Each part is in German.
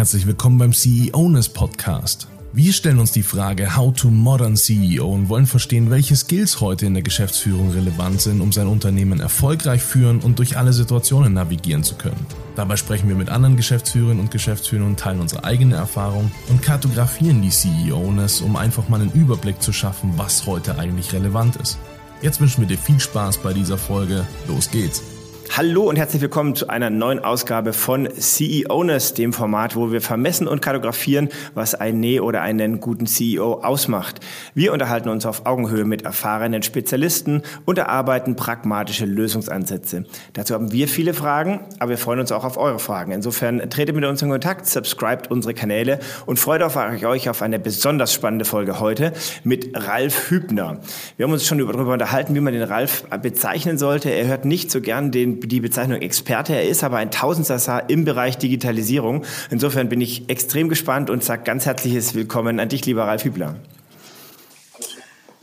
Herzlich willkommen beim CEOness Podcast. Wir stellen uns die Frage How to Modern CEO und wollen verstehen, welche Skills heute in der Geschäftsführung relevant sind, um sein Unternehmen erfolgreich führen und durch alle Situationen navigieren zu können. Dabei sprechen wir mit anderen Geschäftsführerinnen und Geschäftsführern und teilen unsere eigene Erfahrung und kartografieren die CEOness, um einfach mal einen Überblick zu schaffen, was heute eigentlich relevant ist. Jetzt wünschen wir dir viel Spaß bei dieser Folge. Los geht's! Hallo und herzlich willkommen zu einer neuen Ausgabe von CEOness, dem Format, wo wir vermessen und kartografieren, was ein Nee oder einen guten CEO ausmacht. Wir unterhalten uns auf Augenhöhe mit erfahrenen Spezialisten und erarbeiten pragmatische Lösungsansätze. Dazu haben wir viele Fragen, aber wir freuen uns auch auf eure Fragen. Insofern tretet mit uns in Kontakt, subscribt unsere Kanäle und freut euch auf eine besonders spannende Folge heute mit Ralf Hübner. Wir haben uns schon darüber unterhalten, wie man den Ralf bezeichnen sollte. Er hört nicht so gern den die Bezeichnung Experte. Er ist aber ein Tausendsasser im Bereich Digitalisierung. Insofern bin ich extrem gespannt und sage ganz herzliches Willkommen an dich, lieber Ralf Hübler.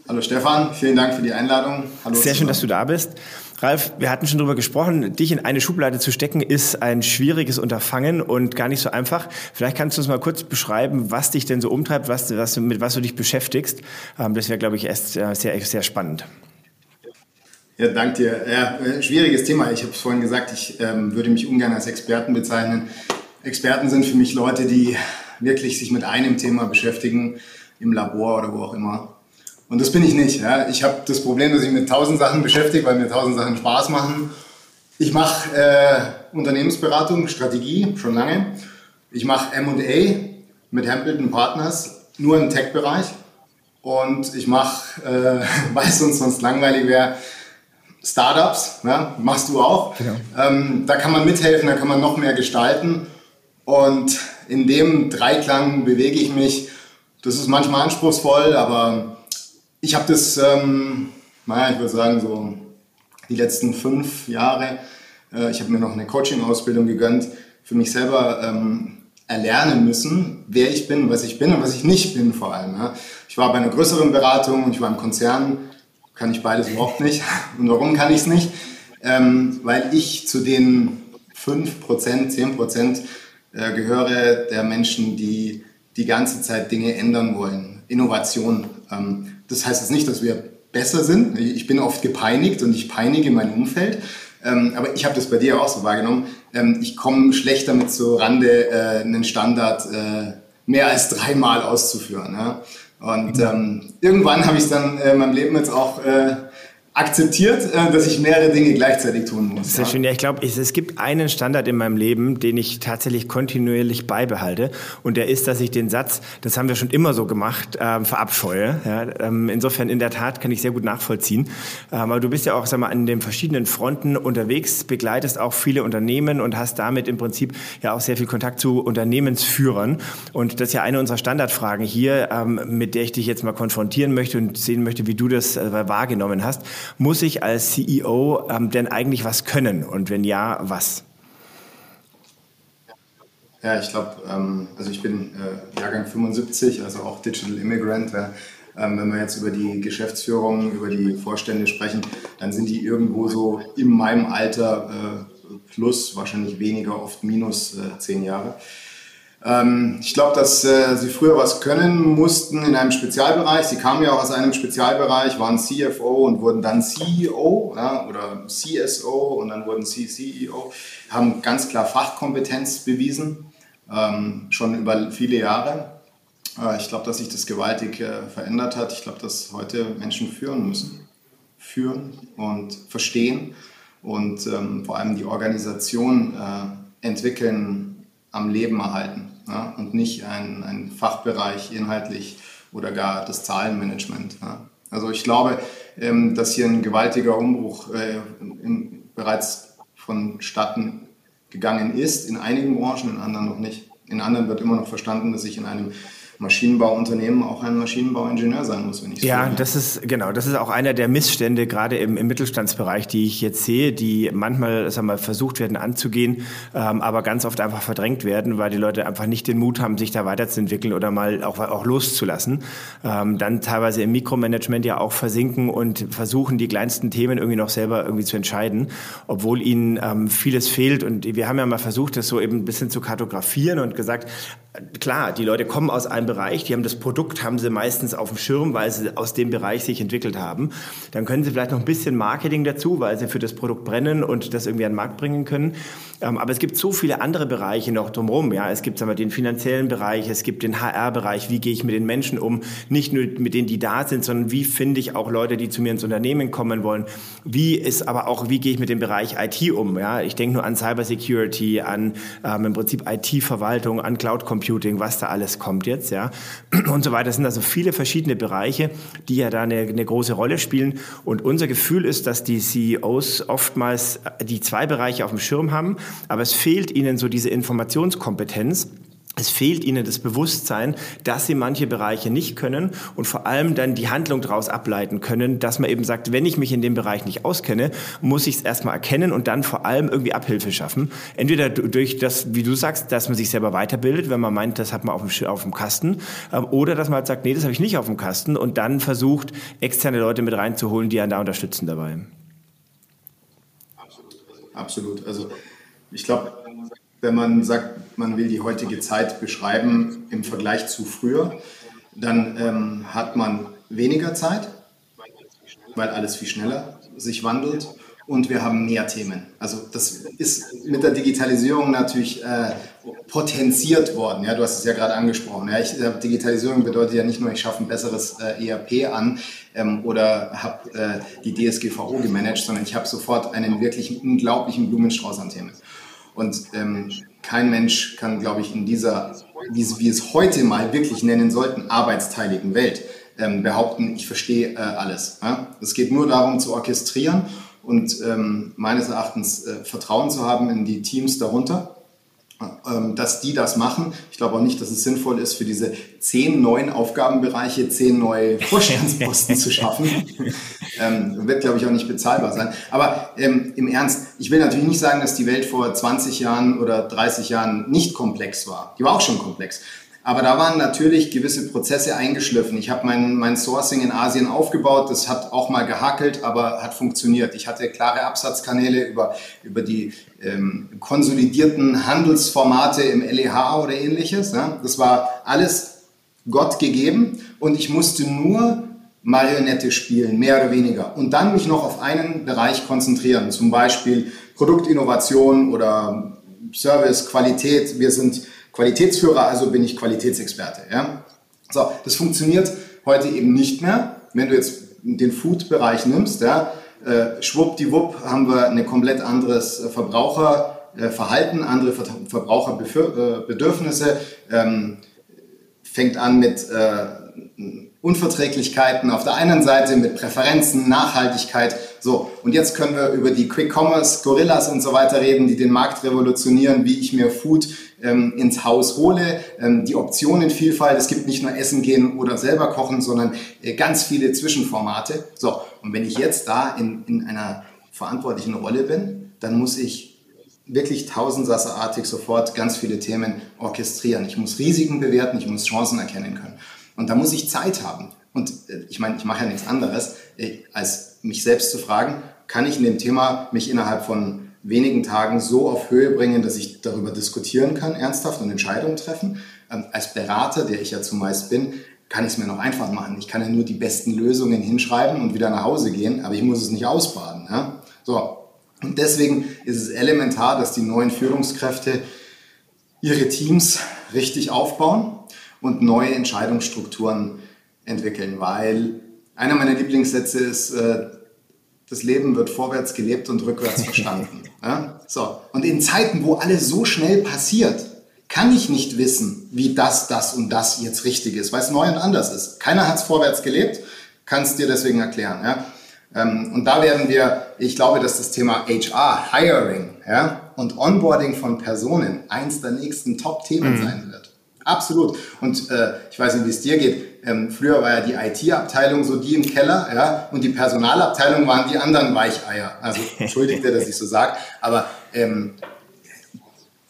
Hallo Stefan, vielen Dank für die Einladung. Hallo Sehr schön, dass du da bist. Ralf, wir hatten schon darüber gesprochen, dich in eine Schublade zu stecken, ist ein schwieriges Unterfangen und gar nicht so einfach. Vielleicht kannst du uns mal kurz beschreiben, was dich denn so umtreibt, was, was, mit was du dich beschäftigst. Ähm, das wäre, glaube ich, erst sehr, sehr spannend. Ja, danke dir. Ja, äh, schwieriges Thema. Ich habe es vorhin gesagt, ich ähm, würde mich ungern als Experten bezeichnen. Experten sind für mich Leute, die wirklich sich mit einem Thema beschäftigen, im Labor oder wo auch immer. Und das bin ich nicht. Ja. Ich habe das Problem, dass ich mit tausend Sachen beschäftige, weil mir tausend Sachen Spaß machen. Ich mache äh, Unternehmensberatung, Strategie schon lange. Ich mache M&A mit Hambleton Partners, nur im Tech-Bereich. Und ich mache, äh, weil es uns sonst langweilig wäre, Startups, ja, machst du auch. Genau. Ähm, da kann man mithelfen, da kann man noch mehr gestalten. Und in dem Dreiklang bewege ich mich. Das ist manchmal anspruchsvoll, aber ich habe das, ähm, naja, ich würde sagen, so die letzten fünf Jahre, äh, ich habe mir noch eine Coaching-Ausbildung gegönnt, für mich selber ähm, erlernen müssen, wer ich bin, was ich bin und was ich nicht bin vor allem. Ja. Ich war bei einer größeren Beratung und ich war im Konzern kann ich beides überhaupt nicht. Und warum kann ich es nicht? Ähm, weil ich zu den 5%, 10% äh, gehöre der Menschen, die die ganze Zeit Dinge ändern wollen. Innovation. Ähm, das heißt jetzt nicht, dass wir besser sind. Ich bin oft gepeinigt und ich peinige mein Umfeld. Ähm, aber ich habe das bei dir auch so wahrgenommen. Ähm, ich komme schlecht damit zur Rande, äh, einen Standard äh, mehr als dreimal auszuführen. Und ähm, irgendwann habe ich es dann äh, in meinem Leben jetzt auch äh, akzeptiert, äh, dass ich mehrere Dinge gleichzeitig tun muss. Sehr ja. schön. Ja, ich glaube, es, gibt einen Standard in meinem Leben, den ich tatsächlich kontinuierlich beibehalte. Und der ist, dass ich den Satz, das haben wir schon immer so gemacht, ähm, verabscheue. Ja, ähm, insofern in der Tat kann ich sehr gut nachvollziehen. Ähm, aber du bist ja auch sag mal, an den verschiedenen Fronten unterwegs, begleitest auch viele Unternehmen und hast damit im Prinzip ja auch sehr viel Kontakt zu Unternehmensführern. Und das ist ja eine unserer Standardfragen hier, ähm, mit der ich dich jetzt mal konfrontieren möchte und sehen möchte, wie du das äh, wahrgenommen hast. Muss ich als CEO ähm, denn eigentlich was können? Und wenn ja, was? Ja, ich glaube, ähm, also ich bin äh, Jahrgang 75, also auch Digital Immigrant. Äh, wenn wir jetzt über die Geschäftsführung, über die Vorstände sprechen, dann sind die irgendwo so in meinem Alter äh, plus, wahrscheinlich weniger, oft minus äh, zehn Jahre. Ähm, ich glaube, dass äh, sie früher was können mussten in einem Spezialbereich. Sie kamen ja auch aus einem Spezialbereich, waren CFO und wurden dann CEO ja, oder CSO und dann wurden sie CEO, haben ganz klar Fachkompetenz bewiesen, ähm, schon über viele Jahre. Äh, ich glaube, dass sich das gewaltig äh, verändert hat. Ich glaube, dass heute Menschen führen müssen. Führen und verstehen und ähm, vor allem die Organisation äh, entwickeln, am Leben erhalten ja, und nicht ein, ein Fachbereich inhaltlich oder gar das Zahlenmanagement. Ja. Also ich glaube, ähm, dass hier ein gewaltiger Umbruch äh, in, bereits vonstatten gegangen ist, in einigen Branchen, in anderen noch nicht. In anderen wird immer noch verstanden, dass ich in einem Maschinenbauunternehmen auch ein Maschinenbauingenieur sein muss, wenn ich Ja, so das ist genau, das ist auch einer der Missstände gerade im, im Mittelstandsbereich, die ich jetzt sehe, die manchmal sagen wir, versucht werden anzugehen, ähm, aber ganz oft einfach verdrängt werden, weil die Leute einfach nicht den Mut haben, sich da weiterzuentwickeln oder mal auch, auch loszulassen. Ähm, dann teilweise im Mikromanagement ja auch versinken und versuchen, die kleinsten Themen irgendwie noch selber irgendwie zu entscheiden, obwohl ihnen ähm, vieles fehlt. Und wir haben ja mal versucht, das so eben ein bisschen zu kartografieren und gesagt, klar, die Leute kommen aus einem Bereich, die haben das Produkt, haben sie meistens auf dem Schirm, weil sie aus dem Bereich sich entwickelt haben. Dann können sie vielleicht noch ein bisschen Marketing dazu, weil sie für das Produkt brennen und das irgendwie an den Markt bringen können. Ähm, aber es gibt so viele andere Bereiche noch drumherum. Ja, es gibt sagen wir, den finanziellen Bereich, es gibt den HR-Bereich, wie gehe ich mit den Menschen um, nicht nur mit denen, die da sind, sondern wie finde ich auch Leute, die zu mir ins Unternehmen kommen wollen. Wie ist aber auch, wie gehe ich mit dem Bereich IT um? Ja, ich denke nur an Cybersecurity, an ähm, im Prinzip IT-Verwaltung, an Cloud Computing, was da alles kommt jetzt, ja, und so weiter. Das sind also viele verschiedene Bereiche, die ja da eine, eine große Rolle spielen. Und unser Gefühl ist, dass die CEOs oftmals die zwei Bereiche auf dem Schirm haben aber es fehlt ihnen so diese Informationskompetenz. Es fehlt ihnen das Bewusstsein, dass sie manche Bereiche nicht können und vor allem dann die Handlung daraus ableiten können, dass man eben sagt, wenn ich mich in dem Bereich nicht auskenne, muss ich es erstmal erkennen und dann vor allem irgendwie Abhilfe schaffen. Entweder durch das, wie du sagst, dass man sich selber weiterbildet, wenn man meint, das hat man auf dem, auf dem Kasten, ähm, oder dass man halt sagt, nee, das habe ich nicht auf dem Kasten und dann versucht, externe Leute mit reinzuholen, die einen da unterstützen dabei. Absolut. Absolut. Also ich glaube, wenn man sagt, man will die heutige Zeit beschreiben im Vergleich zu früher, dann ähm, hat man weniger Zeit, weil alles viel schneller sich wandelt und wir haben mehr Themen. Also das ist mit der Digitalisierung natürlich äh, potenziert worden. Ja, du hast es ja gerade angesprochen. Ja, ich, äh, Digitalisierung bedeutet ja nicht nur, ich schaffe ein besseres äh, ERP an ähm, oder habe äh, die DSGVO gemanagt, sondern ich habe sofort einen wirklich unglaublichen Blumenstrauß an Themen. Und ähm, kein Mensch kann, glaube ich, in dieser, wie, wie es heute mal wirklich nennen sollten, arbeitsteiligen Welt ähm, behaupten, ich verstehe äh, alles. Ja? Es geht nur darum zu orchestrieren und ähm, meines Erachtens äh, Vertrauen zu haben in die Teams darunter dass die das machen. Ich glaube auch nicht, dass es sinnvoll ist, für diese zehn neuen Aufgabenbereiche zehn neue Vorstandsposten zu schaffen. Ähm, wird, glaube ich, auch nicht bezahlbar sein. Aber ähm, im Ernst, ich will natürlich nicht sagen, dass die Welt vor 20 Jahren oder 30 Jahren nicht komplex war. Die war auch schon komplex. Aber da waren natürlich gewisse Prozesse eingeschliffen. Ich habe mein, mein Sourcing in Asien aufgebaut. Das hat auch mal gehackelt, aber hat funktioniert. Ich hatte klare Absatzkanäle über, über die ähm, konsolidierten Handelsformate im LEH oder ähnliches. Ja. Das war alles Gott gegeben und ich musste nur Marionette spielen, mehr oder weniger. Und dann mich noch auf einen Bereich konzentrieren, zum Beispiel Produktinnovation oder Service, Qualität. Wir sind Qualitätsführer, also bin ich Qualitätsexperte. Ja? So, das funktioniert heute eben nicht mehr. Wenn du jetzt den Food-Bereich nimmst, ja, äh, schwuppdiwupp haben wir ein komplett anderes Verbraucherverhalten, andere Verbraucherbedürfnisse. Ähm, fängt an mit äh, Unverträglichkeiten auf der einen Seite, mit Präferenzen, Nachhaltigkeit. So, und jetzt können wir über die Quick Commerce, Gorillas und so weiter reden, die den Markt revolutionieren, wie ich mir Food ähm, ins Haus hole, ähm, die Optionenvielfalt. Es gibt nicht nur Essen gehen oder selber kochen, sondern äh, ganz viele Zwischenformate. So, und wenn ich jetzt da in, in einer verantwortlichen Rolle bin, dann muss ich wirklich tausendsasserartig sofort ganz viele Themen orchestrieren. Ich muss Risiken bewerten, ich muss Chancen erkennen können. Und da muss ich Zeit haben. Und äh, ich meine, ich mache ja nichts anderes, äh, als mich selbst zu fragen, kann ich in dem Thema mich innerhalb von wenigen Tagen so auf Höhe bringen, dass ich darüber diskutieren kann, ernsthaft und Entscheidungen treffen. Ähm, als Berater, der ich ja zumeist bin, kann ich es mir noch einfach machen. Ich kann ja nur die besten Lösungen hinschreiben und wieder nach Hause gehen, aber ich muss es nicht ausbaden. Ja? So. Und deswegen ist es elementar, dass die neuen Führungskräfte ihre Teams richtig aufbauen und neue Entscheidungsstrukturen entwickeln, weil einer meiner Lieblingssätze ist, äh, das Leben wird vorwärts gelebt und rückwärts verstanden. Ja? So. Und in Zeiten, wo alles so schnell passiert, kann ich nicht wissen, wie das, das und das jetzt richtig ist, weil es neu und anders ist. Keiner hat es vorwärts gelebt, kann es dir deswegen erklären. Ja? Ähm, und da werden wir, ich glaube, dass das Thema HR, Hiring ja, und Onboarding von Personen eins der nächsten Top-Themen mhm. sein wird. Absolut. Und äh, ich weiß nicht, wie es dir geht. Ähm, früher war ja die IT-Abteilung so die im Keller, ja, und die Personalabteilung waren die anderen Weicheier. Also entschuldigt dass ich so sage, aber ähm,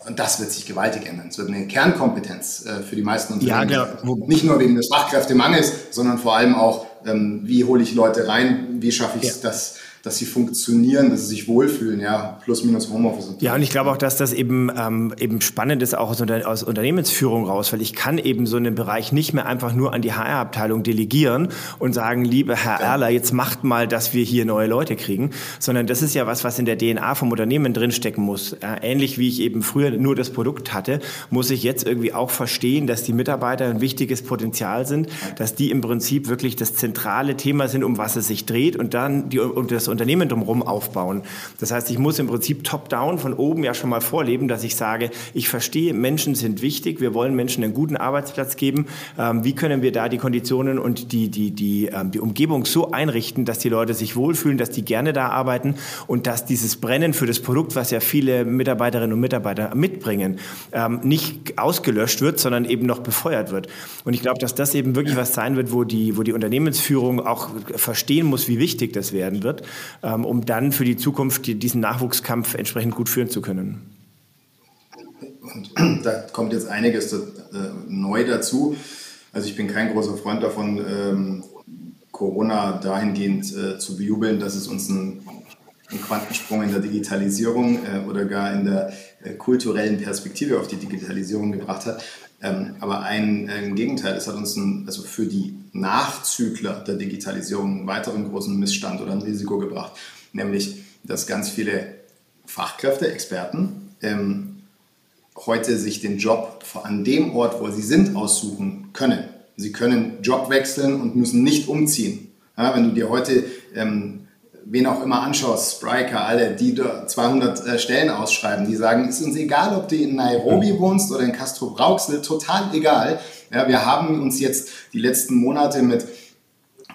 und das wird sich gewaltig ändern. Es wird eine Kernkompetenz äh, für die meisten Unternehmen. Ja, genau. Nicht nur wegen des Fachkräftemangels, sondern vor allem auch, ähm, wie hole ich Leute rein, wie schaffe ich es, ja. dass dass sie funktionieren, dass sie sich wohlfühlen, ja, plus minus Homeoffice. ja, und ich glaube auch, dass das eben, ähm, eben spannend ist, auch aus, Unter aus Unternehmensführung raus, weil ich kann eben so einen Bereich nicht mehr einfach nur an die HR-Abteilung delegieren und sagen, liebe Herr ja. Erler, jetzt macht mal, dass wir hier neue Leute kriegen, sondern das ist ja was, was in der DNA vom Unternehmen drinstecken muss. Äh, ähnlich wie ich eben früher nur das Produkt hatte, muss ich jetzt irgendwie auch verstehen, dass die Mitarbeiter ein wichtiges Potenzial sind, dass die im Prinzip wirklich das zentrale Thema sind, um was es sich dreht und dann die, um das Unternehmen drumherum aufbauen. Das heißt, ich muss im Prinzip top-down von oben ja schon mal vorleben, dass ich sage, ich verstehe, Menschen sind wichtig, wir wollen Menschen einen guten Arbeitsplatz geben. Ähm, wie können wir da die Konditionen und die, die, die, ähm, die Umgebung so einrichten, dass die Leute sich wohlfühlen, dass die gerne da arbeiten und dass dieses Brennen für das Produkt, was ja viele Mitarbeiterinnen und Mitarbeiter mitbringen, ähm, nicht ausgelöscht wird, sondern eben noch befeuert wird. Und ich glaube, dass das eben wirklich was sein wird, wo die, wo die Unternehmensführung auch verstehen muss, wie wichtig das werden wird um dann für die Zukunft diesen Nachwuchskampf entsprechend gut führen zu können. Und da kommt jetzt einiges äh, neu dazu. Also ich bin kein großer Freund davon, ähm, Corona dahingehend äh, zu bejubeln, dass es uns einen, Quantensprung in der Digitalisierung äh, oder gar in der kulturellen Perspektive auf die Digitalisierung gebracht hat. Ähm, aber ein, ein, Gegenteil, es hat uns ein, also für die Nachzügler der Digitalisierung einen weiteren großen Missstand oder ein Risiko gebracht, nämlich dass ganz viele Fachkräfte, Experten ähm, heute sich den Job an dem Ort, wo sie sind, aussuchen können. Sie können Job wechseln und müssen nicht umziehen. Ja, wenn du dir heute ähm, wen auch immer anschaust, Spriker, alle, die 200 äh, Stellen ausschreiben, die sagen, ist uns egal, ob du in Nairobi wohnst oder in Castro Brauxel, total egal. Ja, wir haben uns jetzt die letzten Monate mit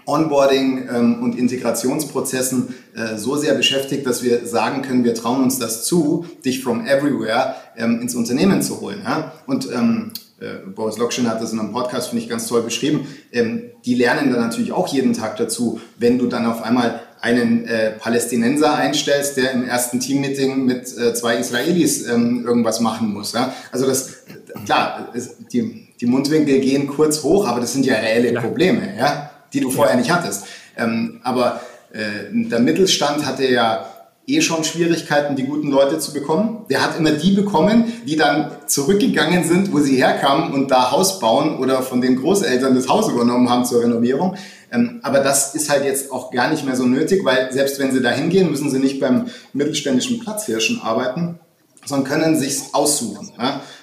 Onboarding ähm, und Integrationsprozessen äh, so sehr beschäftigt, dass wir sagen können, wir trauen uns das zu, dich from everywhere ähm, ins Unternehmen zu holen. Ja? Und ähm, äh, Boris Lokschin hat das in einem Podcast, finde ich, ganz toll beschrieben. Ähm, die lernen dann natürlich auch jeden Tag dazu, wenn du dann auf einmal einen äh, Palästinenser einstellst, der im ersten Teammeeting mit äh, zwei Israelis ähm, irgendwas machen muss. Ja? Also das, klar, es, die, die Mundwinkel gehen kurz hoch, aber das sind ja reelle Probleme, ja? die du vorher nicht hattest. Ähm, aber äh, der Mittelstand hatte ja eh schon Schwierigkeiten, die guten Leute zu bekommen. Der hat immer die bekommen, die dann zurückgegangen sind, wo sie herkamen und da Haus bauen oder von den Großeltern das Haus übernommen haben zur Renovierung. Ähm, aber das ist halt jetzt auch gar nicht mehr so nötig, weil selbst wenn sie da hingehen, müssen sie nicht beim mittelständischen Platzhirschen arbeiten, sondern können sich's aussuchen.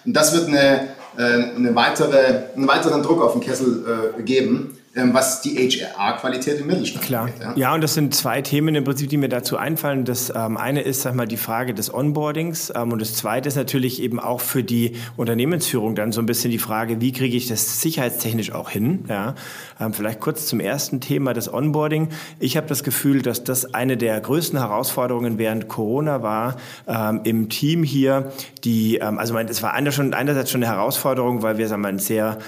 Und das wird eine, äh, eine weitere, einen weiteren Druck auf den Kessel äh, geben. Ähm, was die HR-Qualität im Mittelstand Klar. Angeht, ja? ja, und das sind zwei Themen im Prinzip, die mir dazu einfallen. Das ähm, eine ist, sag mal, die Frage des Onboardings ähm, und das zweite ist natürlich eben auch für die Unternehmensführung dann so ein bisschen die Frage, wie kriege ich das sicherheitstechnisch auch hin? Ja? Ähm, vielleicht kurz zum ersten Thema, das Onboarding. Ich habe das Gefühl, dass das eine der größten Herausforderungen während Corona war ähm, im Team hier. Die, ähm, also es war einerseits schon eine Herausforderung, weil wir sagen wir, ein sehr,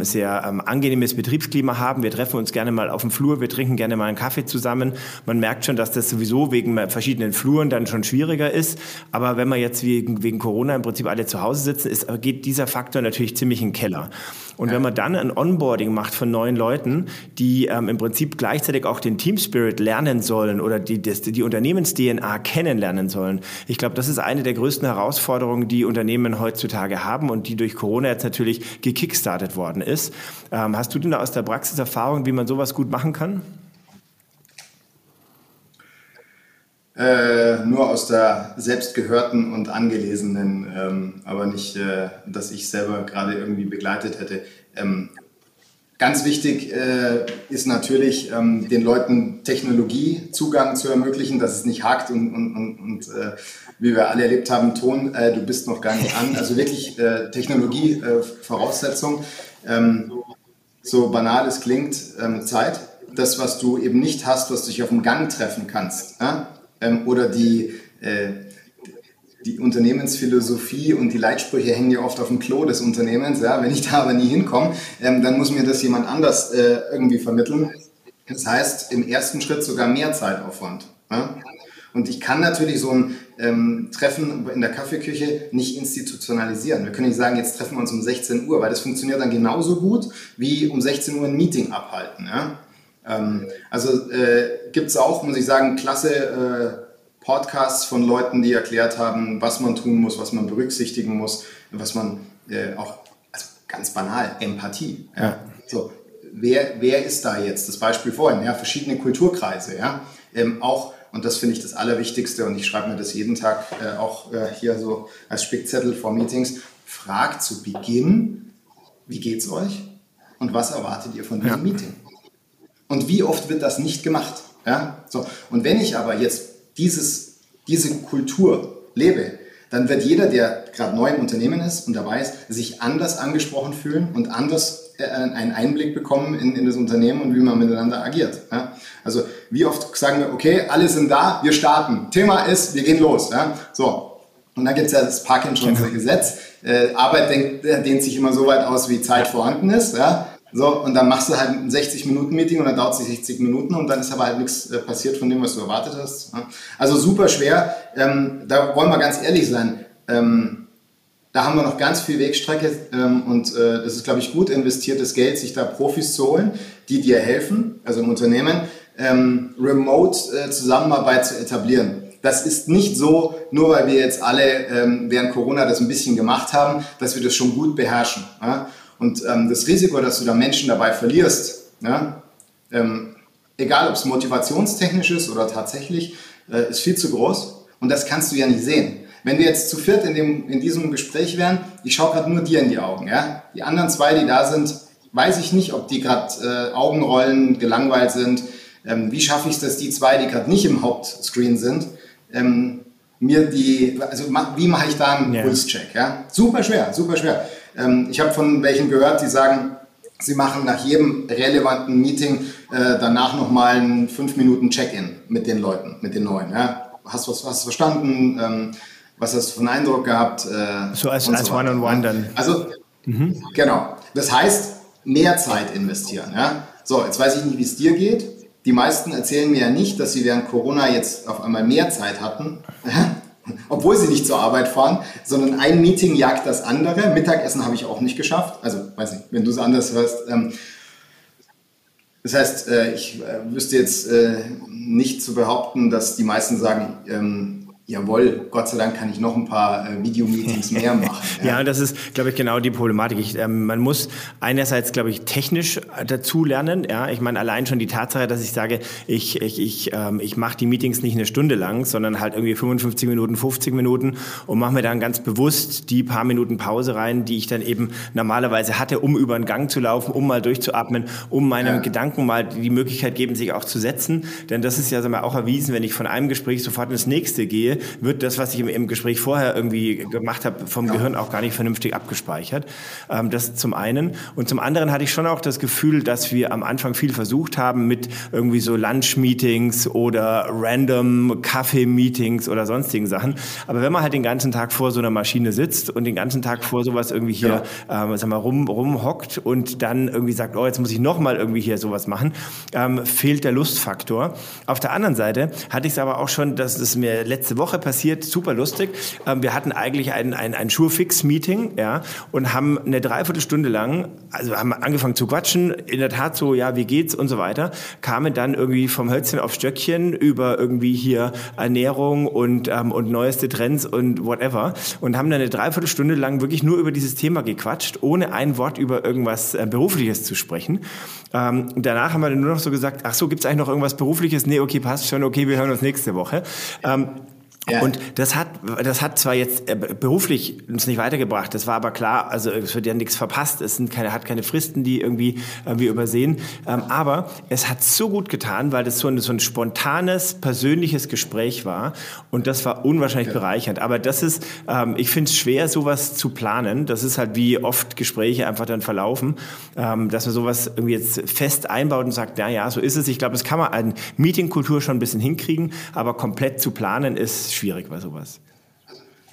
sehr angenehmes Betriebsklima haben. Wir treffen uns gerne mal auf dem Flur, wir trinken gerne mal einen Kaffee zusammen. Man merkt schon, dass das sowieso wegen verschiedenen Fluren dann schon schwieriger ist. Aber wenn wir jetzt wegen, wegen Corona im Prinzip alle zu Hause sitzen, ist, geht dieser Faktor natürlich ziemlich in den Keller. Und ja. wenn man dann ein Onboarding macht von neuen Leuten, die ähm, im Prinzip gleichzeitig auch den Team Spirit lernen sollen oder die, die, die Unternehmens-DNA kennenlernen sollen, ich glaube, das ist eine der größten Herausforderungen, die Unternehmen heutzutage haben und die durch Corona jetzt natürlich gekickstartet worden ist. Ähm, hast du denn da aus der Praxis Erfahrung, wie man sowas gut machen kann? Äh, nur aus der selbstgehörten und angelesenen, ähm, aber nicht, äh, dass ich selber gerade irgendwie begleitet hätte. Ähm, ganz wichtig äh, ist natürlich, ähm, den Leuten Technologiezugang zu ermöglichen, dass es nicht hakt und, und, und, und äh, wie wir alle erlebt haben, Ton, äh, du bist noch gar nicht an. Also wirklich äh, Technologie-Voraussetzung. Ähm, so banal es klingt, ähm, Zeit. Das, was du eben nicht hast, was du dich auf dem Gang treffen kannst. Ja? ähm, oder die, äh, die Unternehmensphilosophie und die Leitsprüche hängen ja oft auf dem Klo des Unternehmens. Ja? Wenn ich da aber nie hinkomme, ähm, dann muss mir das jemand anders äh, irgendwie vermitteln. Das heißt, im ersten Schritt sogar mehr Zeitaufwand. Ja? Und ich kann natürlich so ein ähm, Treffen in der Kaffeeküche nicht institutionalisieren. Wir können nicht sagen, jetzt treffen wir uns um 16 Uhr, weil das funktioniert dann genauso gut wie um 16 Uhr ein Meeting abhalten. Ja? Ähm, also äh, gibt es auch, muss ich sagen, klasse äh, Podcasts von Leuten, die erklärt haben, was man tun muss, was man berücksichtigen muss, was man äh, auch, also ganz banal, Empathie. Ja? ja. So, wer, wer ist da jetzt? Das Beispiel vorhin, ja, verschiedene Kulturkreise, ja, ähm, auch und das finde ich das Allerwichtigste und ich schreibe mir das jeden Tag äh, auch äh, hier so als Spickzettel vor Meetings. Fragt zu Beginn, wie geht's euch und was erwartet ihr von diesem ja. Meeting? Und wie oft wird das nicht gemacht? Ja? So. Und wenn ich aber jetzt dieses, diese Kultur lebe, dann wird jeder, der gerade neu im Unternehmen ist und dabei ist, sich anders angesprochen fühlen und anders äh, einen Einblick bekommen in, in das Unternehmen und wie man miteinander agiert. Ja? Also wie oft sagen wir, okay, alle sind da, wir starten. Thema ist, wir gehen los. Ja? So. Und dann gibt es ja das Parkinson'sche genau. Gesetz. Äh, Arbeit denkt, dehnt sich immer so weit aus, wie Zeit vorhanden ist. Ja? So, und dann machst du halt ein 60-Minuten-Meeting und dann dauert es 60 Minuten und dann ist aber halt nichts äh, passiert von dem, was du erwartet hast. Also super schwer. Ähm, da wollen wir ganz ehrlich sein. Ähm, da haben wir noch ganz viel Wegstrecke ähm, und äh, das ist, glaube ich, gut investiertes Geld, sich da Profis zu holen, die dir helfen, also im Unternehmen, ähm, Remote-Zusammenarbeit äh, zu etablieren. Das ist nicht so, nur weil wir jetzt alle ähm, während Corona das ein bisschen gemacht haben, dass wir das schon gut beherrschen. Ja? Und ähm, das Risiko, dass du da Menschen dabei verlierst, ja, ähm, egal ob es motivationstechnisch ist oder tatsächlich, äh, ist viel zu groß. Und das kannst du ja nicht sehen. Wenn wir jetzt zu viert in, dem, in diesem Gespräch wären, ich schaue gerade nur dir in die Augen. Ja? Die anderen zwei, die da sind, weiß ich nicht, ob die gerade äh, Augenrollen, gelangweilt sind. Ähm, wie schaffe ich es, dass die zwei, die gerade nicht im Hauptscreen sind, ähm, mir die, also wie mache ich da einen yeah. Pulscheck? Ja? Super schwer, super schwer. Ähm, ich habe von welchen gehört, die sagen, sie machen nach jedem relevanten Meeting äh, danach nochmal einen 5 Minuten Check-in mit den Leuten, mit den Neuen. Ja? Hast du was, was verstanden? Ähm, was hast du für einen Eindruck gehabt? Äh, so als, als so One-on-One -on -one dann. Also, mhm. genau. Das heißt, mehr Zeit investieren. Ja? So, jetzt weiß ich nicht, wie es dir geht. Die meisten erzählen mir ja nicht, dass sie während Corona jetzt auf einmal mehr Zeit hatten obwohl sie nicht zur Arbeit fahren, sondern ein Meeting jagt das andere. Mittagessen habe ich auch nicht geschafft. Also, weiß nicht, wenn du es anders hörst. Ähm, das heißt, äh, ich äh, wüsste jetzt äh, nicht zu behaupten, dass die meisten sagen, ähm, jawohl, Gott sei Dank kann ich noch ein paar äh, Videomeetings mehr machen. Ja. ja, das ist, glaube ich, genau die Problematik. Ich, ähm, man muss einerseits, glaube ich, technisch dazu lernen. Ja, ich meine, allein schon die Tatsache, dass ich sage, ich, ich, ich, ähm, ich mache die Meetings nicht eine Stunde lang, sondern halt irgendwie 55 Minuten, 50 Minuten und mache mir dann ganz bewusst die paar Minuten Pause rein, die ich dann eben normalerweise hatte, um über den Gang zu laufen, um mal durchzuatmen, um meinem ja. Gedanken mal die Möglichkeit geben, sich auch zu setzen. Denn das ist ja sagen wir, auch erwiesen, wenn ich von einem Gespräch sofort ins nächste gehe, wird das, was ich im, im Gespräch vorher irgendwie gemacht habe, vom ja. Gehirn auch gar nicht vernünftig abgespeichert. Ähm, das zum einen. Und zum anderen hatte ich schon auch das Gefühl, dass wir am Anfang viel versucht haben mit irgendwie so Lunch-Meetings oder random Kaffee-Meetings oder sonstigen Sachen. Aber wenn man halt den ganzen Tag vor so einer Maschine sitzt und den ganzen Tag vor sowas irgendwie hier, ja. ähm, sag mal, rum, rumhockt und dann irgendwie sagt, oh, jetzt muss ich nochmal irgendwie hier sowas machen, ähm, fehlt der Lustfaktor. Auf der anderen Seite hatte ich es aber auch schon, dass es mir letzte Woche Woche passiert, super lustig. Ähm, wir hatten eigentlich ein, ein, ein Schurfix-Meeting ja, und haben eine Dreiviertelstunde lang, also haben angefangen zu quatschen, in der Tat so, ja, wie geht's und so weiter, kamen dann irgendwie vom Hölzchen auf Stöckchen über irgendwie hier Ernährung und, ähm, und neueste Trends und whatever und haben dann eine Dreiviertelstunde lang wirklich nur über dieses Thema gequatscht, ohne ein Wort über irgendwas äh, Berufliches zu sprechen. Ähm, danach haben wir dann nur noch so gesagt, ach so, gibt's eigentlich noch irgendwas Berufliches? Nee, okay, passt schon, okay, wir hören uns nächste Woche. Ähm, ja. Und das hat, das hat zwar jetzt äh, beruflich uns nicht weitergebracht, das war aber klar, also es wird ja nichts verpasst, es sind keine, hat keine Fristen, die irgendwie wir übersehen, ähm, aber es hat so gut getan, weil das so ein, so ein spontanes, persönliches Gespräch war und das war unwahrscheinlich ja. bereichernd. Aber das ist, ähm, ich finde es schwer, sowas zu planen. Das ist halt wie oft Gespräche einfach dann verlaufen, ähm, dass man sowas irgendwie jetzt fest einbaut und sagt, ja, ja, so ist es. Ich glaube, das kann man an Meetingkultur schon ein bisschen hinkriegen, aber komplett zu planen ist schwierig bei sowas.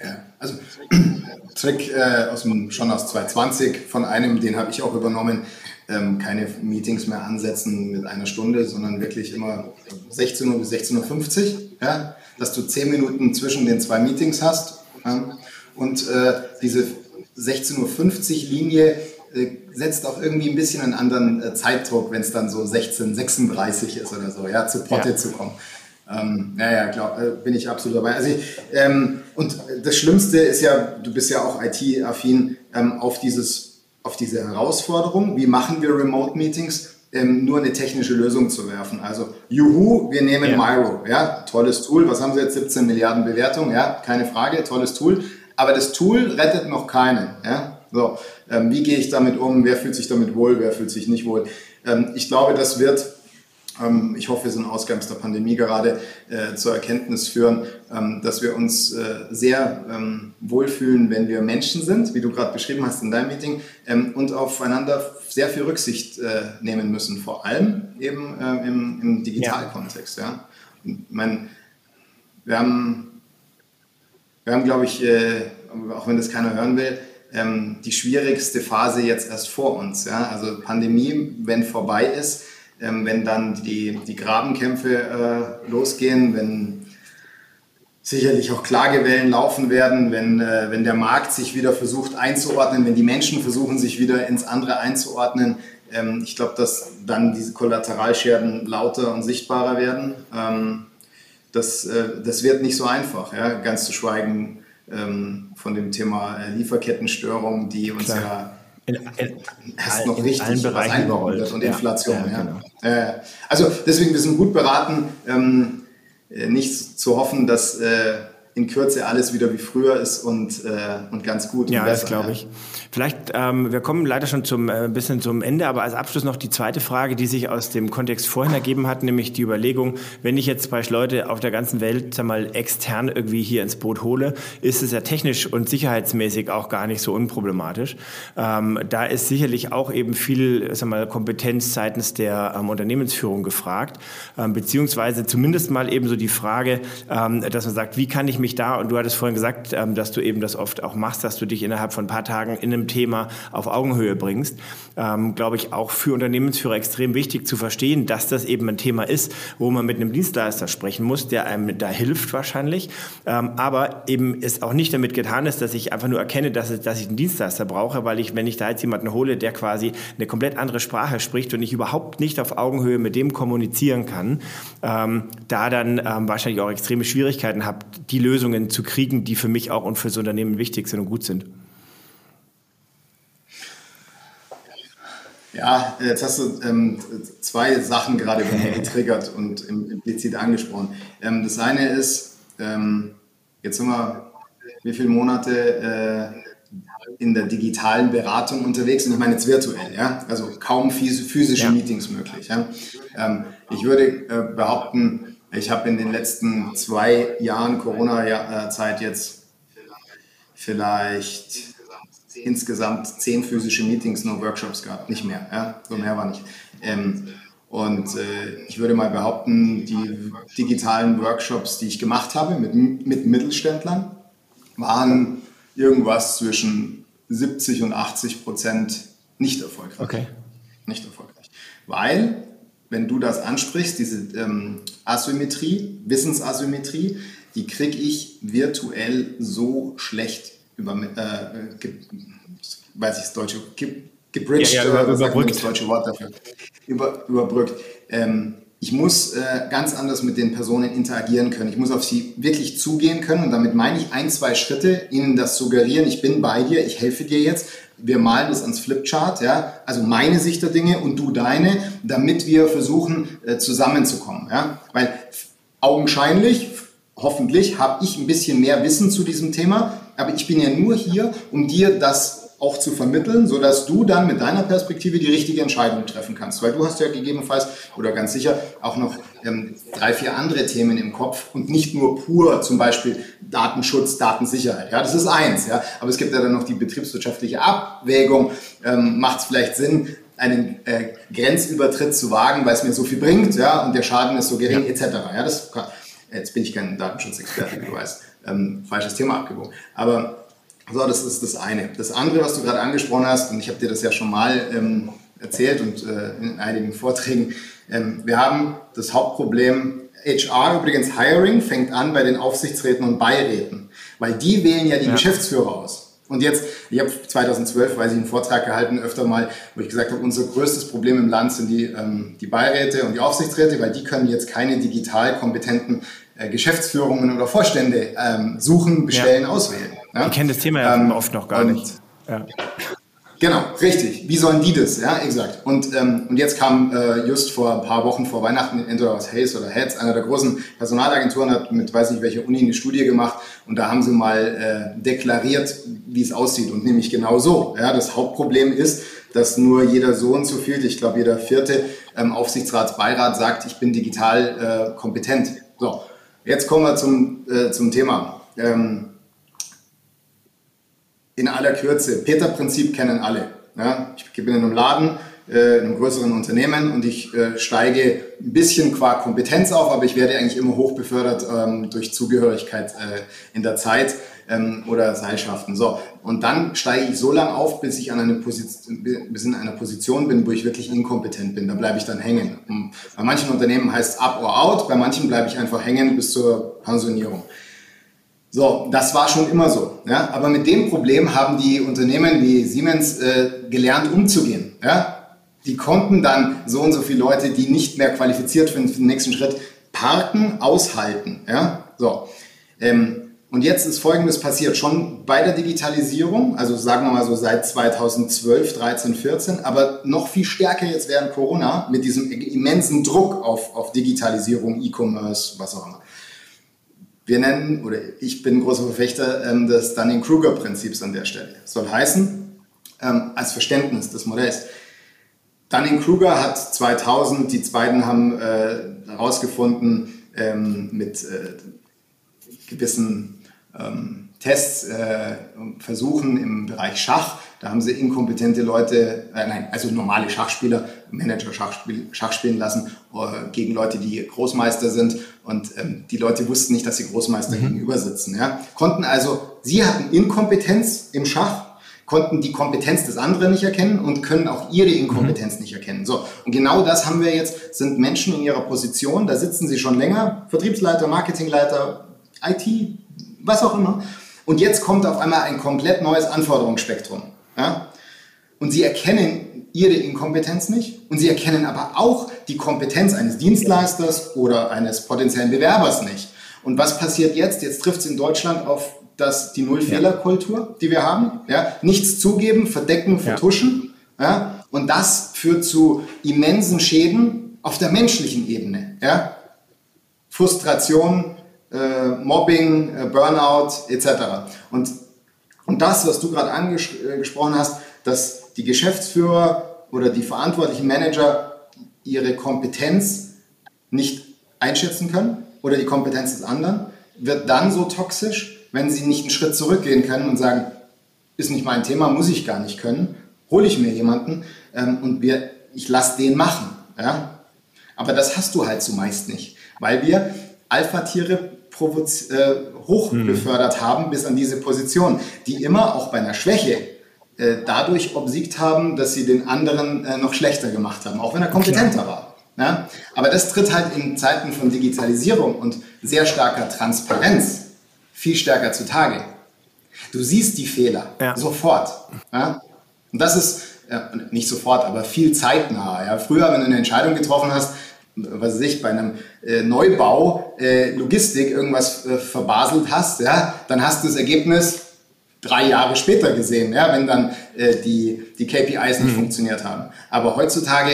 Ja, also Trick äh, aus dem, schon aus 2020 von einem, den habe ich auch übernommen, ähm, keine Meetings mehr ansetzen mit einer Stunde, sondern wirklich immer 16 Uhr bis 16.50 Uhr, ja, dass du 10 Minuten zwischen den zwei Meetings hast. Ja, und äh, diese 16.50 Uhr Linie äh, setzt auch irgendwie ein bisschen einen anderen äh, Zeitdruck, wenn es dann so 16.36 ist oder so, ja, zu Potte ja. zu kommen. Ähm, ja, ja, klar, äh, bin ich absolut dabei. Also ich, ähm, und das Schlimmste ist ja, du bist ja auch IT-affin, ähm, auf, dieses, auf diese Herausforderung, wie machen wir Remote-Meetings, ähm, nur eine technische Lösung zu werfen. Also, juhu, wir nehmen ja. Miro, ja, tolles Tool, was haben sie jetzt, 17 Milliarden Bewertungen, ja, keine Frage, tolles Tool, aber das Tool rettet noch keinen, ja, so, ähm, wie gehe ich damit um, wer fühlt sich damit wohl, wer fühlt sich nicht wohl. Ähm, ich glaube, das wird ich hoffe, wir sind Ausgangs der Pandemie gerade äh, zur Erkenntnis führen, ähm, dass wir uns äh, sehr ähm, wohlfühlen, wenn wir Menschen sind, wie du gerade beschrieben hast in deinem Meeting, ähm, und aufeinander sehr viel Rücksicht äh, nehmen müssen, vor allem eben äh, im, im Digitalkontext. Ja. Ich meine, wir haben, wir haben glaube ich, äh, auch wenn das keiner hören will, ähm, die schwierigste Phase jetzt erst vor uns. Ja. Also Pandemie, wenn vorbei ist, ähm, wenn dann die, die Grabenkämpfe äh, losgehen, wenn sicherlich auch Klagewellen laufen werden, wenn, äh, wenn der Markt sich wieder versucht einzuordnen, wenn die Menschen versuchen, sich wieder ins andere einzuordnen. Ähm, ich glaube, dass dann diese Kollateralschäden lauter und sichtbarer werden. Ähm, das, äh, das wird nicht so einfach, ja? ganz zu schweigen ähm, von dem Thema äh, Lieferkettenstörung, die uns Klar. ja in, in, hast noch in richtig allen Bereichen überrollt. Und Inflation. Ja, ja. Genau. Äh, also deswegen, wir sind gut beraten, ähm, äh, nicht zu hoffen, dass äh, in Kürze alles wieder wie früher ist und, äh, und ganz gut. Ja, das glaube ich. Vielleicht, ähm, wir kommen leider schon zum äh, bisschen zum Ende, aber als Abschluss noch die zweite Frage, die sich aus dem Kontext vorhin ergeben hat, nämlich die Überlegung, wenn ich jetzt bei Leute auf der ganzen Welt sag mal extern irgendwie hier ins Boot hole, ist es ja technisch und sicherheitsmäßig auch gar nicht so unproblematisch. Ähm, da ist sicherlich auch eben viel sag mal, Kompetenz seitens der ähm, Unternehmensführung gefragt, ähm, beziehungsweise zumindest mal eben so die Frage, ähm, dass man sagt, wie kann ich mich da, und du hattest vorhin gesagt, ähm, dass du eben das oft auch machst, dass du dich innerhalb von ein paar Tagen in einem Thema auf Augenhöhe bringst. Ähm, glaube ich, auch für Unternehmensführer extrem wichtig zu verstehen, dass das eben ein Thema ist, wo man mit einem Dienstleister sprechen muss, der einem da hilft wahrscheinlich. Ähm, aber eben es auch nicht damit getan ist, dass ich einfach nur erkenne, dass, ich einen Dienstleister brauche, weil ich, wenn ich da jetzt jemanden hole, der quasi eine komplett andere Sprache spricht und ich überhaupt nicht auf Augenhöhe mit dem kommunizieren kann, da dann wahrscheinlich auch extreme Schwierigkeiten habe, die Lösungen zu kriegen, die für mich auch und für das Unternehmen wichtig sind und gut sind. Ja, jetzt hast du ähm, zwei Sachen gerade getriggert und implizit angesprochen. Ähm, das eine ist, ähm, jetzt sind wir wie viele Monate äh, in der digitalen Beratung unterwegs und ich meine jetzt virtuell, ja, also kaum physische ja. Meetings möglich. Ja? Ähm, ich würde äh, behaupten, ich habe in den letzten zwei Jahren Corona-Zeit jetzt vielleicht insgesamt zehn physische Meetings, nur Workshops gehabt, nicht mehr. Ja? So mehr war nicht. Ähm, und äh, ich würde mal behaupten, die digitalen Workshops, die ich gemacht habe mit, mit Mittelständlern, waren irgendwas zwischen 70 und 80 Prozent nicht erfolgreich. Okay. Nicht erfolgreich. Weil, wenn du das ansprichst, diese ähm, Asymmetrie, Wissensasymmetrie, die kriege ich virtuell so schlecht über, äh, ge, weiß ich das deutsche, ge, gebridged, ja, ja, über, überbrückt. das deutsche Wort dafür, über, überbrückt. Ähm, ich muss äh, ganz anders mit den Personen interagieren können. Ich muss auf sie wirklich zugehen können. Und damit meine ich ein, zwei Schritte, ihnen das suggerieren, ich bin bei dir, ich helfe dir jetzt. Wir malen das ans Flipchart, ja, also meine Sicht der Dinge und du deine, damit wir versuchen äh, zusammenzukommen, ja, weil augenscheinlich, hoffentlich, habe ich ein bisschen mehr Wissen zu diesem Thema, aber ich bin ja nur hier, um dir das auch zu vermitteln, sodass du dann mit deiner Perspektive die richtige Entscheidung treffen kannst. Weil du hast ja gegebenenfalls oder ganz sicher auch noch ähm, drei, vier andere Themen im Kopf und nicht nur pur zum Beispiel Datenschutz, Datensicherheit. Ja, das ist eins. Ja, aber es gibt ja dann noch die betriebswirtschaftliche Abwägung. Ähm, Macht es vielleicht Sinn, einen äh, Grenzübertritt zu wagen, weil es mir so viel bringt, ja, und der Schaden ist so gering, ja. etc. Ja, das, jetzt bin ich kein Datenschutzexperte, wie du weißt. ähm, falsches Thema abgebogen. Aber so, das ist das eine. Das andere, was du gerade angesprochen hast, und ich habe dir das ja schon mal ähm, erzählt und äh, in einigen Vorträgen, ähm, wir haben das Hauptproblem HR, übrigens Hiring, fängt an bei den Aufsichtsräten und Beiräten, weil die wählen ja die ja. Geschäftsführer aus. Und jetzt, ich habe 2012, weiß ich, einen Vortrag gehalten, öfter mal, wo ich gesagt habe, unser größtes Problem im Land sind die, ähm, die Beiräte und die Aufsichtsräte, weil die können jetzt keine digital kompetenten äh, Geschäftsführungen oder Vorstände ähm, suchen, bestellen, ja. auswählen. Ja? Die kennen das Thema ja ähm, oft noch gar nicht. Ja. Genau, richtig. Wie sollen die das? Ja, exakt. Und, ähm, und jetzt kam äh, just vor ein paar Wochen vor Weihnachten entweder aus Hayes oder Heads, einer der großen Personalagenturen, hat mit weiß nicht welcher Uni eine Studie gemacht und da haben sie mal äh, deklariert, wie es aussieht. Und nämlich genau so. Ja, das Hauptproblem ist, dass nur jeder Sohn zu viel, ich glaube jeder vierte ähm, Aufsichtsratsbeirat sagt, ich bin digital äh, kompetent. So, jetzt kommen wir zum, äh, zum Thema. Ähm, in aller Kürze, Peter-Prinzip kennen alle. Ja, ich bin in einem Laden, äh, in einem größeren Unternehmen und ich äh, steige ein bisschen qua Kompetenz auf, aber ich werde eigentlich immer hoch befördert ähm, durch Zugehörigkeit äh, in der Zeit ähm, oder Seilschaften. So, und dann steige ich so lange auf, bis ich an eine Position, bis in einer Position bin, wo ich wirklich inkompetent bin. Da bleibe ich dann hängen. Und bei manchen Unternehmen heißt es up or out, bei manchen bleibe ich einfach hängen bis zur Pensionierung. So, das war schon immer so. Ja? Aber mit dem Problem haben die Unternehmen wie Siemens äh, gelernt umzugehen. Ja? Die konnten dann so und so viele Leute, die nicht mehr qualifiziert sind für den nächsten Schritt, parken, aushalten. Ja? So. Ähm, und jetzt ist Folgendes passiert, schon bei der Digitalisierung, also sagen wir mal so seit 2012, 13, 14, aber noch viel stärker jetzt während Corona mit diesem immensen Druck auf, auf Digitalisierung, E-Commerce, was auch immer. Wir nennen, oder ich bin großer Verfechter ähm, des Dunning-Kruger-Prinzips an der Stelle. Soll heißen, ähm, als Verständnis des Modells. Dunning-Kruger hat 2000, die beiden haben äh, herausgefunden, ähm, mit äh, gewissen ähm, Tests, äh, Versuchen im Bereich Schach, da haben sie inkompetente Leute, äh, nein, also normale Schachspieler, Manager Schach, spiel, Schach spielen lassen äh, gegen Leute, die Großmeister sind. Und ähm, die Leute wussten nicht, dass sie Großmeister mhm. gegenüber sitzen. Ja? Konnten also, sie hatten Inkompetenz im Schach, konnten die Kompetenz des anderen nicht erkennen und können auch ihre Inkompetenz mhm. nicht erkennen. So, und genau das haben wir jetzt, sind Menschen in ihrer Position, da sitzen sie schon länger, Vertriebsleiter, Marketingleiter, IT, was auch immer. Und jetzt kommt auf einmal ein komplett neues Anforderungsspektrum. Ja? Und sie erkennen ihre Inkompetenz nicht und sie erkennen aber auch die Kompetenz eines Dienstleisters oder eines potenziellen Bewerbers nicht. Und was passiert jetzt? Jetzt trifft es in Deutschland auf das, die Nullfehlerkultur, die wir haben. Ja? Nichts zugeben, verdecken, vertuschen. Ja. ja? Und das führt zu immensen Schäden auf der menschlichen Ebene. Ja? Frustration, äh, Mobbing, äh, Burnout etc. Und und das, was du gerade angesprochen äh, hast, dass die Geschäftsführer oder die verantwortlichen Manager ihre Kompetenz nicht einschätzen können oder die Kompetenz des anderen, wird dann so toxisch, wenn sie nicht einen Schritt zurückgehen können und sagen, ist nicht mein Thema, muss ich gar nicht können, hole ich mir jemanden ähm, und wir, ich lasse den machen. Ja? Aber das hast du halt zumeist nicht, weil wir Alpha-Tiere äh, hochbefördert mhm. haben bis an diese Position, die immer auch bei einer Schwäche äh, dadurch obsiegt haben, dass sie den anderen äh, noch schlechter gemacht haben, auch wenn er kompetenter Klar. war. Ja? Aber das tritt halt in Zeiten von Digitalisierung und sehr starker Transparenz viel stärker zutage. Du siehst die Fehler ja. sofort. Ja? Und das ist nicht sofort, aber viel zeitnah. Früher, wenn du eine Entscheidung getroffen hast, was weiß ich, bei einem äh, Neubau äh, Logistik irgendwas äh, verbaselt hast, ja, dann hast du das Ergebnis drei Jahre später gesehen, ja, wenn dann äh, die, die KPIs nicht mhm. funktioniert haben. Aber heutzutage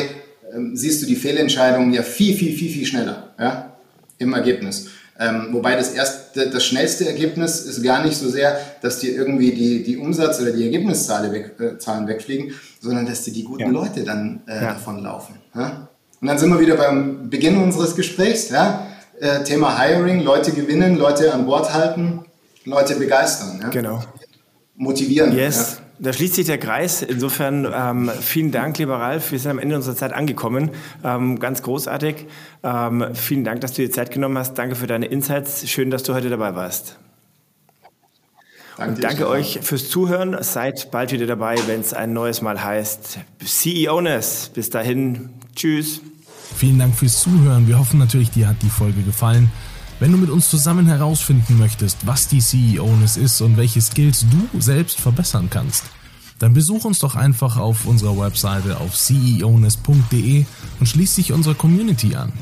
ähm, siehst du die Fehlentscheidungen ja viel, viel, viel, viel schneller ja, im Ergebnis. Ähm, wobei das erste, das schnellste Ergebnis ist gar nicht so sehr, dass dir irgendwie die, die Umsatz- oder die Ergebniszahlen weg, äh, wegfliegen, sondern dass dir die guten ja. Leute dann äh, davonlaufen. Ja? Und dann sind wir wieder beim Beginn unseres Gesprächs. Ja? Äh, Thema Hiring, Leute gewinnen, Leute an Bord halten, Leute begeistern. Ja? Genau. Motivieren. Yes. Ja? Da schließt sich der Kreis. Insofern ähm, vielen Dank, lieber Ralf. Wir sind am Ende unserer Zeit angekommen. Ähm, ganz großartig. Ähm, vielen Dank, dass du dir Zeit genommen hast. Danke für deine Insights. Schön, dass du heute dabei warst. Danke, und danke euch fürs Zuhören. Seid bald wieder dabei, wenn es ein neues Mal heißt CEOness. Bis dahin, tschüss. Vielen Dank fürs Zuhören. Wir hoffen natürlich, dir hat die Folge gefallen. Wenn du mit uns zusammen herausfinden möchtest, was die CEOness ist und welche Skills du selbst verbessern kannst, dann besuch uns doch einfach auf unserer Webseite auf ceoness.de und schließ dich unserer Community an.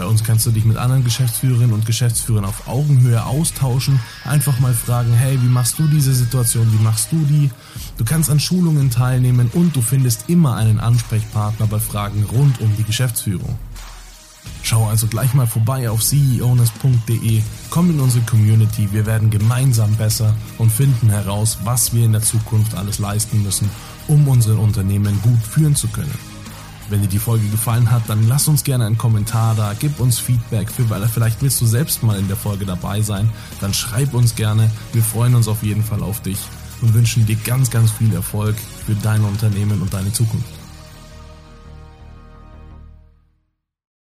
Bei uns kannst du dich mit anderen Geschäftsführerinnen und Geschäftsführern auf Augenhöhe austauschen, einfach mal fragen, hey, wie machst du diese Situation, wie machst du die? Du kannst an Schulungen teilnehmen und du findest immer einen Ansprechpartner bei Fragen rund um die Geschäftsführung. Schau also gleich mal vorbei auf ceowness.de, komm in unsere Community, wir werden gemeinsam besser und finden heraus, was wir in der Zukunft alles leisten müssen, um unsere Unternehmen gut führen zu können. Wenn dir die Folge gefallen hat, dann lass uns gerne einen Kommentar da, gib uns Feedback, vielleicht willst du selbst mal in der Folge dabei sein, dann schreib uns gerne. Wir freuen uns auf jeden Fall auf dich und wünschen dir ganz, ganz viel Erfolg für dein Unternehmen und deine Zukunft.